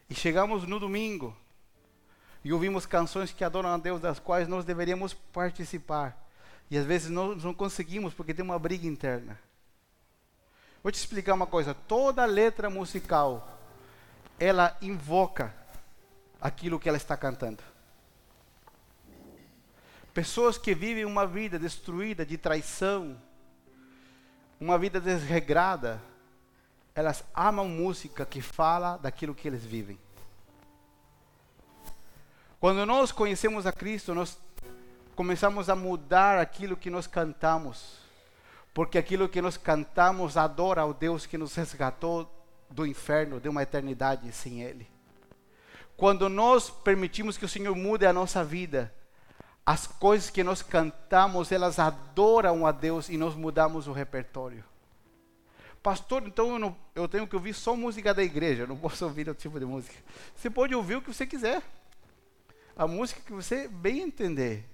E chegamos no domingo, e ouvimos canções que adoram a Deus, das quais nós deveríamos participar. E às vezes nós não conseguimos porque tem uma briga interna. Vou te explicar uma coisa: toda letra musical ela invoca aquilo que ela está cantando. Pessoas que vivem uma vida destruída de traição, uma vida desregrada, elas amam música que fala daquilo que eles vivem. Quando nós conhecemos a Cristo, nós começamos a mudar aquilo que nós cantamos, porque aquilo que nós cantamos adora ao Deus que nos resgatou do inferno, de uma eternidade sem Ele. Quando nós permitimos que o Senhor mude a nossa vida, as coisas que nós cantamos, elas adoram a Deus e nós mudamos o repertório. Pastor, então eu, não, eu tenho que ouvir só música da igreja, eu não posso ouvir outro tipo de música. Você pode ouvir o que você quiser. A música que você bem entender.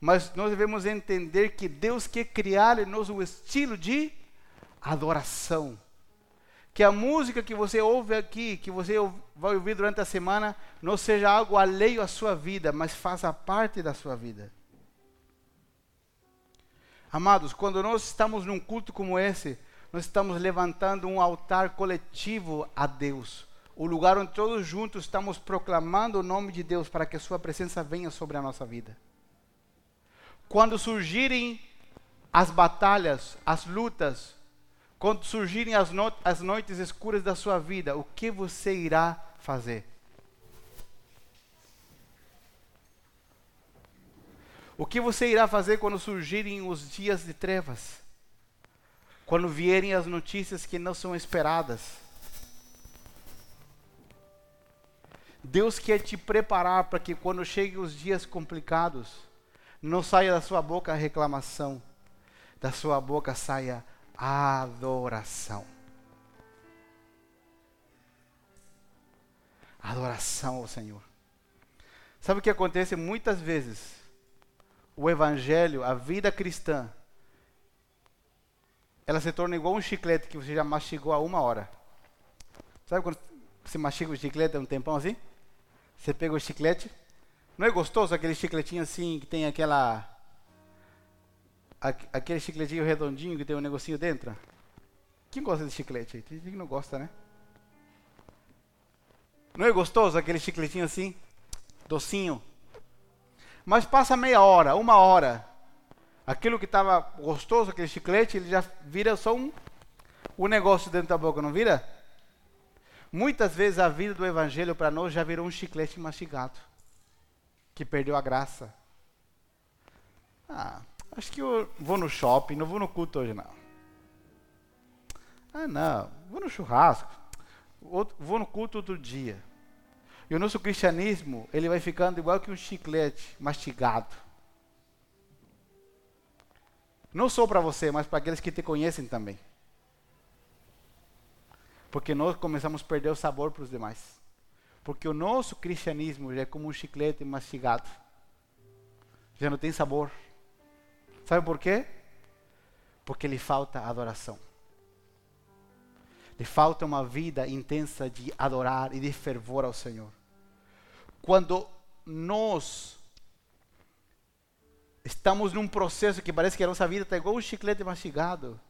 Mas nós devemos entender que Deus quer criar em nós um estilo de adoração. Que a música que você ouve aqui, que você vai ouvir durante a semana, não seja algo alheio à sua vida, mas faça parte da sua vida. Amados, quando nós estamos num culto como esse, nós estamos levantando um altar coletivo a Deus. O lugar onde todos juntos estamos proclamando o nome de Deus para que a sua presença venha sobre a nossa vida. Quando surgirem as batalhas, as lutas, quando surgirem as, no as noites escuras da sua vida, o que você irá fazer? O que você irá fazer quando surgirem os dias de trevas? quando vierem as notícias que não são esperadas. Deus quer te preparar para que quando cheguem os dias complicados, não saia da sua boca a reclamação, da sua boca saia adoração. Adoração ao Senhor. Sabe o que acontece muitas vezes? O Evangelho, a vida cristã, ela se torna igual um chiclete que você já mastigou há uma hora. Sabe quando você mastiga o chiclete há um tempão assim? Você pega o chiclete. Não é gostoso aquele chicletinho assim que tem aquela. Aquele chicletinho redondinho que tem um negocinho dentro? Quem gosta de chiclete? Tem gente que não gosta, né? Não é gostoso aquele chicletinho assim? Docinho. Mas passa meia hora, uma hora aquilo que estava gostoso, aquele chiclete, ele já vira só um, um negócio dentro da boca, não vira? Muitas vezes a vida do evangelho para nós já virou um chiclete mastigado, que perdeu a graça. Ah, acho que eu vou no shopping, não vou no culto hoje não. Ah, não, vou no churrasco, vou no culto outro dia. E o nosso cristianismo, ele vai ficando igual que um chiclete mastigado. Não só para você, mas para aqueles que te conhecem também. Porque nós começamos a perder o sabor para os demais. Porque o nosso cristianismo já é como um chiclete mastigado. Já não tem sabor. Sabe por quê? Porque lhe falta adoração. Lhe falta uma vida intensa de adorar e de fervor ao Senhor. Quando nós estamos num processo que parece que a nossa vida está igual um chiclete mastigado.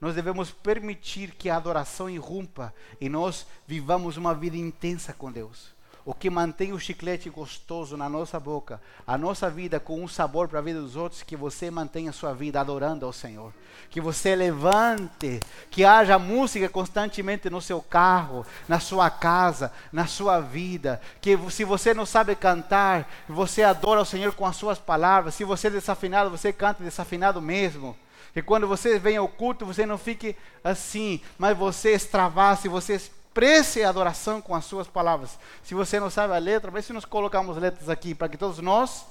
Nós devemos permitir que a adoração irrumpa e nós vivamos uma vida intensa com Deus o que mantém o chiclete gostoso na nossa boca, a nossa vida com um sabor para a vida dos outros, que você mantenha a sua vida adorando ao Senhor. Que você levante, que haja música constantemente no seu carro, na sua casa, na sua vida. Que se você não sabe cantar, você adora ao Senhor com as suas palavras. Se você é desafinado, você canta desafinado mesmo. Que quando você vem ao culto, você não fique assim, mas você extravase, você expresse a adoração com as suas palavras. Se você não sabe a letra, vê se nós colocamos letras aqui para que todos nós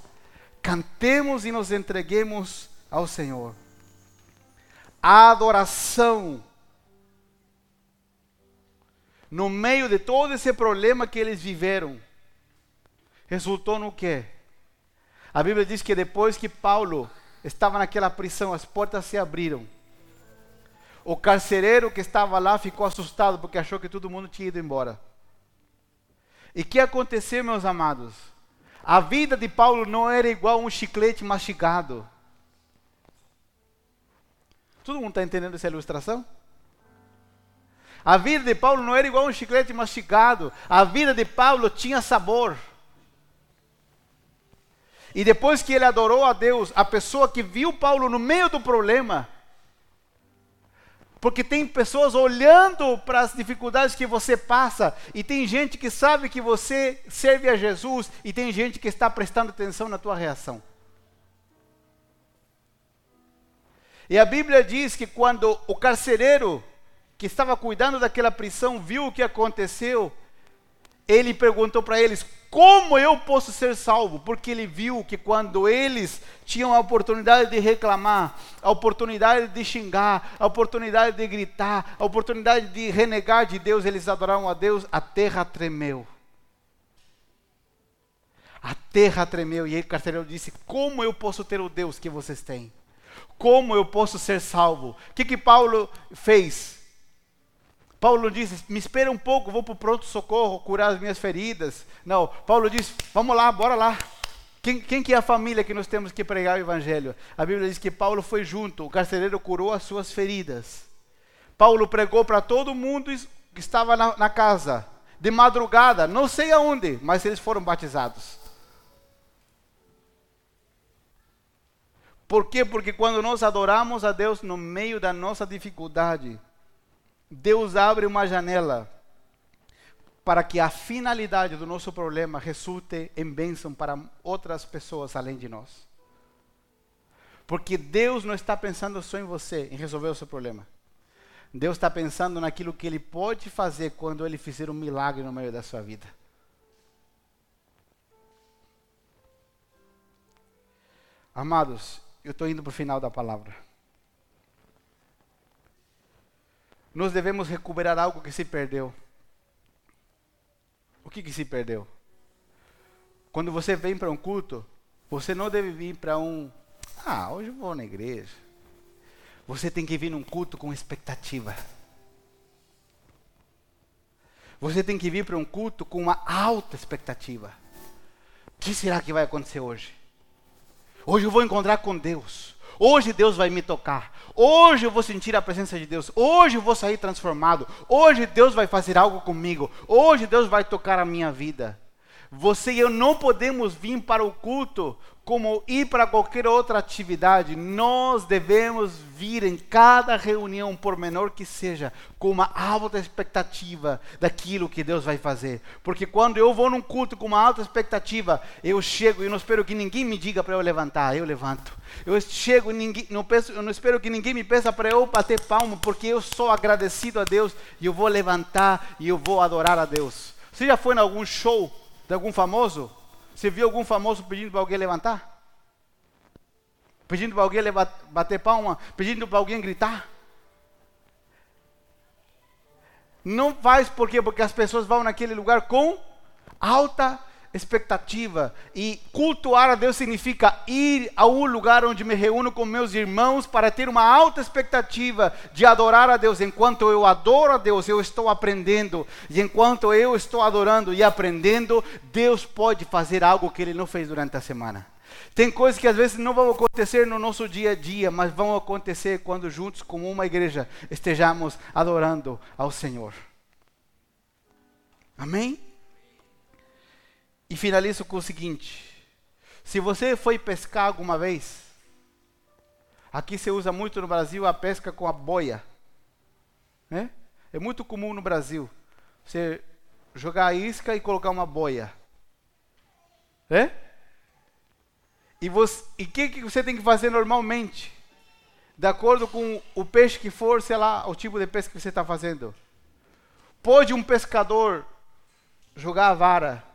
cantemos e nos entreguemos ao Senhor. A adoração no meio de todo esse problema que eles viveram, resultou no quê? A Bíblia diz que depois que Paulo estava naquela prisão, as portas se abriram. O carcereiro que estava lá ficou assustado porque achou que todo mundo tinha ido embora. E o que aconteceu, meus amados? A vida de Paulo não era igual um chiclete mastigado. Todo mundo está entendendo essa ilustração? A vida de Paulo não era igual um chiclete mastigado. A vida de Paulo tinha sabor. E depois que ele adorou a Deus, a pessoa que viu Paulo no meio do problema, Porque tem pessoas olhando para as dificuldades que você passa, e tem gente que sabe que você serve a Jesus, e tem gente que está prestando atenção na tua reação. E a Bíblia diz que quando o carcereiro que estava cuidando daquela prisão viu o que aconteceu, ele perguntou para eles: Como eu posso ser salvo? Porque ele viu que quando eles tinham a oportunidade de reclamar, a oportunidade de xingar, a oportunidade de gritar, a oportunidade de renegar de Deus, eles adoraram a Deus, a terra tremeu. A terra tremeu. E o carcereiro disse: Como eu posso ter o Deus que vocês têm? Como eu posso ser salvo? O que, que Paulo fez? Paulo disse: Me espera um pouco, vou para o pronto-socorro curar as minhas feridas. Não, Paulo disse: Vamos lá, bora lá. Quem, quem, que é a família que nós temos que pregar o evangelho? A Bíblia diz que Paulo foi junto, o carcereiro curou as suas feridas. Paulo pregou para todo mundo que estava na, na casa, de madrugada, não sei aonde, mas eles foram batizados. Por quê? Porque quando nós adoramos a Deus no meio da nossa dificuldade, Deus abre uma janela para que a finalidade do nosso problema resulte em bênção para outras pessoas além de nós. Porque Deus não está pensando só em você, em resolver o seu problema. Deus está pensando naquilo que Ele pode fazer quando Ele fizer um milagre no meio da sua vida. Amados, eu estou indo para o final da palavra. Nós devemos recuperar algo que se perdeu. O que, que se perdeu? Quando você vem para um culto, você não deve vir para um. Ah, hoje eu vou na igreja. Você tem que vir num culto com expectativa. Você tem que vir para um culto com uma alta expectativa. O que será que vai acontecer hoje? Hoje eu vou encontrar com Deus. Hoje Deus vai me tocar. Hoje eu vou sentir a presença de Deus. Hoje eu vou sair transformado. Hoje Deus vai fazer algo comigo. Hoje Deus vai tocar a minha vida. Você e eu não podemos vir para o culto como ir para qualquer outra atividade. Nós devemos vir em cada reunião, por menor que seja, com uma alta expectativa daquilo que Deus vai fazer. Porque quando eu vou num culto com uma alta expectativa, eu chego e não espero que ninguém me diga para eu levantar, eu levanto. Eu chego e ninguém, não, peço, eu não espero que ninguém me peça para eu bater palma, porque eu sou agradecido a Deus e eu vou levantar e eu vou adorar a Deus. Você já foi em algum show de algum famoso? Você viu algum famoso pedindo para alguém levantar? Pedindo para alguém bater palma? Pedindo para alguém gritar? Não faz por quê? Porque as pessoas vão naquele lugar com alta expectativa. E cultuar a Deus significa ir a um lugar onde me reúno com meus irmãos para ter uma alta expectativa de adorar a Deus. Enquanto eu adoro a Deus, eu estou aprendendo. E enquanto eu estou adorando e aprendendo, Deus pode fazer algo que Ele não fez durante a semana. Tem coisas que às vezes não vão acontecer no nosso dia a dia, mas vão acontecer quando juntos, como uma igreja, estejamos adorando ao Senhor. Amém? E finalizo com o seguinte: se você foi pescar alguma vez, aqui se usa muito no Brasil a pesca com a boia. Né? É muito comum no Brasil você jogar a isca e colocar uma boia. É? E o que, que você tem que fazer normalmente? De acordo com o peixe que for, sei lá, o tipo de pesca que você está fazendo. Pode um pescador jogar a vara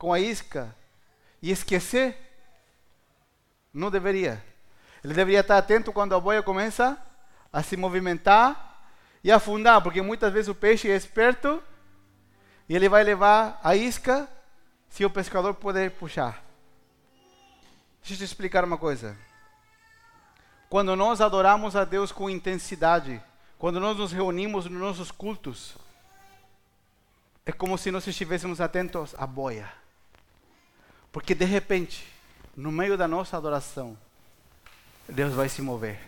com a isca e esquecer? Não deveria. Ele deveria estar atento quando a boia começa a se movimentar e afundar, porque muitas vezes o peixe é esperto e ele vai levar a isca se o pescador puder puxar. Deixa eu te explicar uma coisa. Quando nós adoramos a Deus com intensidade, quando nós nos reunimos nos nossos cultos, é como se nós estivéssemos atentos à boia. Porque de repente, no meio da nossa adoração, Deus vai se mover.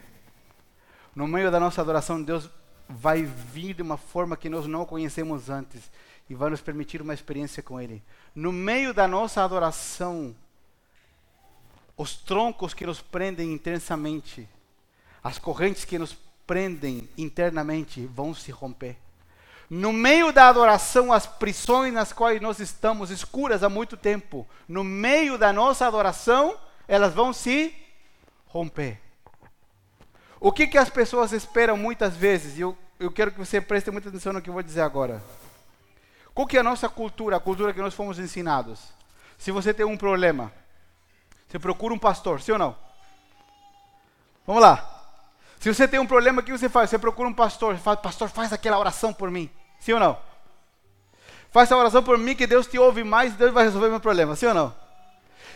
No meio da nossa adoração, Deus vai vir de uma forma que nós não conhecemos antes e vai nos permitir uma experiência com Ele. No meio da nossa adoração, os troncos que nos prendem intensamente, as correntes que nos prendem internamente vão se romper. No meio da adoração, as prisões nas quais nós estamos escuras há muito tempo, no meio da nossa adoração, elas vão se romper. O que, que as pessoas esperam muitas vezes? Eu, eu quero que você preste muita atenção no que eu vou dizer agora. Qual que é a nossa cultura, a cultura que nós fomos ensinados? Se você tem um problema, você procura um pastor, sim ou não? Vamos lá. Se você tem um problema, o que você faz? Você procura um pastor, fala, pastor, faz aquela oração por mim. Sim ou não? Faz a oração por mim que Deus te ouve mais e Deus vai resolver meu problema. Sim ou não?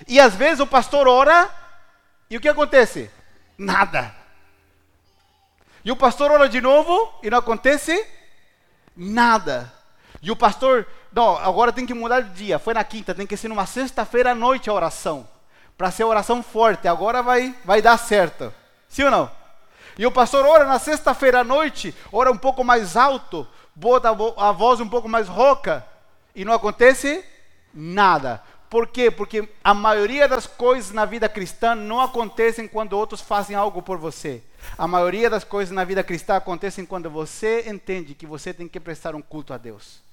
E às vezes o pastor ora e o que acontece? Nada. E o pastor ora de novo e não acontece nada. E o pastor, não, agora tem que mudar de dia. Foi na quinta, tem que ser numa sexta-feira à noite a oração. Para ser oração forte, agora vai, vai dar certo. Sim ou não? E o pastor ora na sexta-feira à noite, ora um pouco mais alto, bota a voz um pouco mais rouca, e não acontece nada. Por quê? Porque a maioria das coisas na vida cristã não acontecem quando outros fazem algo por você. A maioria das coisas na vida cristã acontecem quando você entende que você tem que prestar um culto a Deus.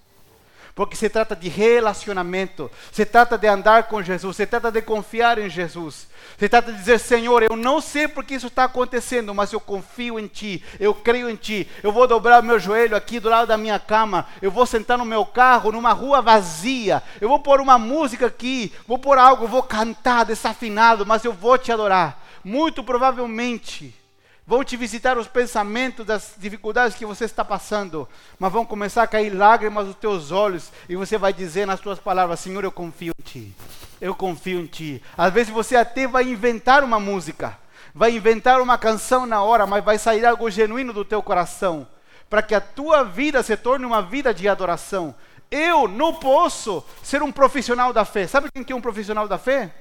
Porque se trata de relacionamento, se trata de andar com Jesus, se trata de confiar em Jesus. Se trata de dizer, Senhor, eu não sei porque isso está acontecendo, mas eu confio em Ti, eu creio em Ti. Eu vou dobrar meu joelho aqui do lado da minha cama, eu vou sentar no meu carro, numa rua vazia, eu vou pôr uma música aqui, vou pôr algo, vou cantar desafinado, mas eu vou te adorar. Muito provavelmente Vão te visitar os pensamentos das dificuldades que você está passando, mas vão começar a cair lágrimas dos teus olhos e você vai dizer nas tuas palavras: Senhor, eu confio em Ti. Eu confio em Ti. Às vezes você até vai inventar uma música, vai inventar uma canção na hora, mas vai sair algo genuíno do teu coração, para que a tua vida se torne uma vida de adoração. Eu não posso ser um profissional da fé. Sabe quem que é um profissional da fé?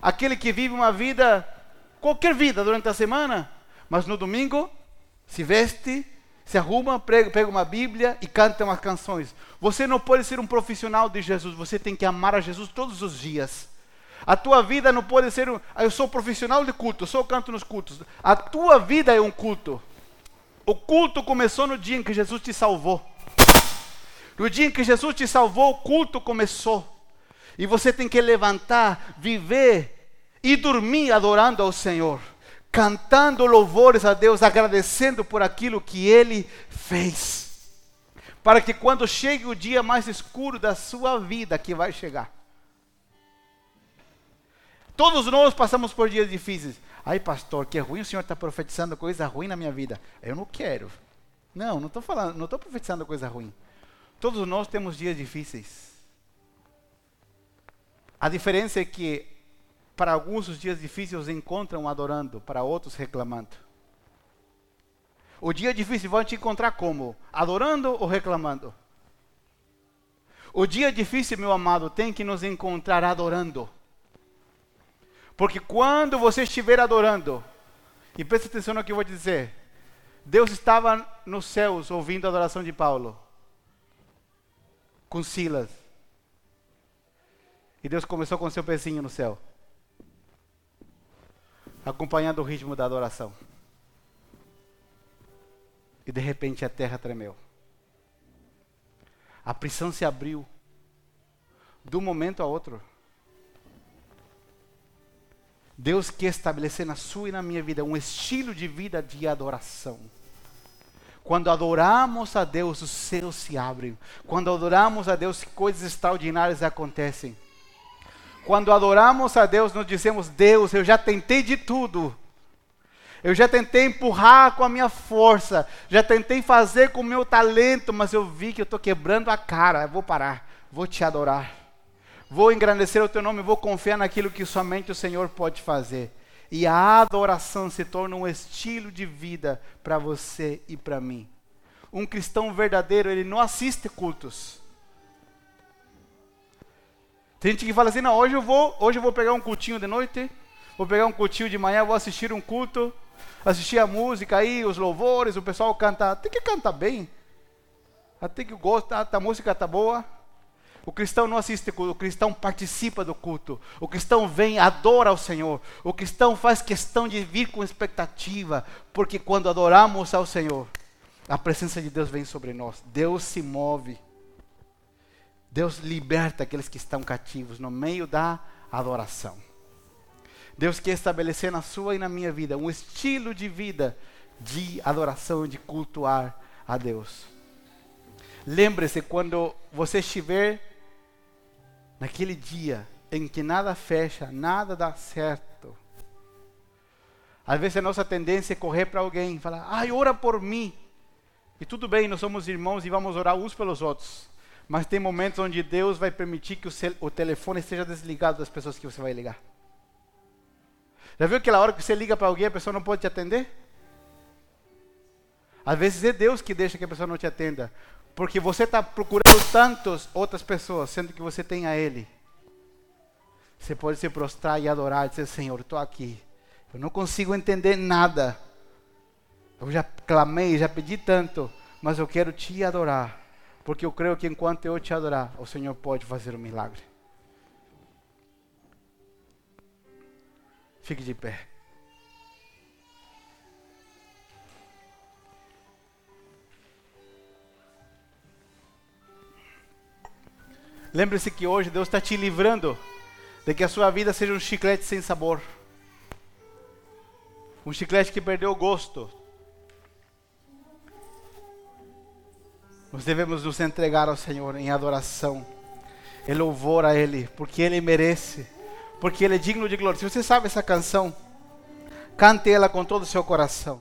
Aquele que vive uma vida, qualquer vida durante a semana mas no domingo se veste, se arruma, pega uma Bíblia e canta umas canções. Você não pode ser um profissional de Jesus, você tem que amar a Jesus todos os dias. A tua vida não pode ser um, ah, eu sou profissional de culto, eu só canto nos cultos. A tua vida é um culto. O culto começou no dia em que Jesus te salvou. No dia em que Jesus te salvou, o culto começou. E você tem que levantar, viver e dormir adorando ao Senhor cantando louvores a Deus, agradecendo por aquilo que Ele fez. Para que quando chegue o dia mais escuro da sua vida, que vai chegar. Todos nós passamos por dias difíceis. Ai, pastor, que ruim o senhor está profetizando coisa ruim na minha vida. Eu não quero. Não, não estou falando, não estou profetizando coisa ruim. Todos nós temos dias difíceis. A diferença é que para alguns, os dias difíceis encontram adorando, para outros reclamando. O dia difícil vai te encontrar como? Adorando ou reclamando? O dia difícil, meu amado, tem que nos encontrar adorando. Porque quando você estiver adorando, e preste atenção no que eu vou dizer, Deus estava nos céus ouvindo a adoração de Paulo, com Silas. E Deus começou com seu pezinho no céu acompanhando o ritmo da adoração. E de repente a terra tremeu. A prisão se abriu. De um momento a outro. Deus quer estabelecer na sua e na minha vida um estilo de vida de adoração. Quando adoramos a Deus, os céus se abrem. Quando adoramos a Deus, coisas extraordinárias acontecem. Quando adoramos a Deus, nós dizemos: Deus, eu já tentei de tudo. Eu já tentei empurrar com a minha força, já tentei fazer com o meu talento, mas eu vi que eu estou quebrando a cara. Eu vou parar, vou te adorar, vou engrandecer o teu nome, vou confiar naquilo que somente o Senhor pode fazer. E a adoração se torna um estilo de vida para você e para mim. Um cristão verdadeiro, ele não assiste cultos. Tem gente que fala assim, não, hoje eu vou, hoje eu vou pegar um cultinho de noite, vou pegar um cultinho de manhã, vou assistir um culto, assistir a música aí, os louvores, o pessoal canta, tem que cantar bem. Até que gosta, a música tá boa. O cristão não assiste culto, o cristão participa do culto. O cristão vem, adora ao Senhor. O cristão faz questão de vir com expectativa, porque quando adoramos ao Senhor, a presença de Deus vem sobre nós. Deus se move. Deus liberta aqueles que estão cativos no meio da adoração. Deus quer estabelecer na sua e na minha vida um estilo de vida de adoração, de cultuar a Deus. Lembre-se quando você estiver naquele dia em que nada fecha, nada dá certo. Às vezes a nossa tendência é correr para alguém e falar: ai, ora por mim. E tudo bem, nós somos irmãos e vamos orar uns pelos outros. Mas tem momentos onde Deus vai permitir que o, o telefone esteja desligado das pessoas que você vai ligar. Já viu aquela hora que você liga para alguém e a pessoa não pode te atender? Às vezes é Deus que deixa que a pessoa não te atenda. Porque você está procurando tantas outras pessoas, sendo que você tem a Ele. Você pode se prostrar e adorar e dizer: Senhor, estou aqui. Eu não consigo entender nada. Eu já clamei, já pedi tanto, mas eu quero te adorar. Porque eu creio que enquanto eu te adorar, o Senhor pode fazer um milagre. Fique de pé. Lembre-se que hoje Deus está te livrando de que a sua vida seja um chiclete sem sabor. Um chiclete que perdeu o gosto. Nós devemos nos entregar ao Senhor em adoração, em louvor a Ele, porque Ele merece, porque Ele é digno de glória. Se você sabe essa canção, cante ela com todo o seu coração.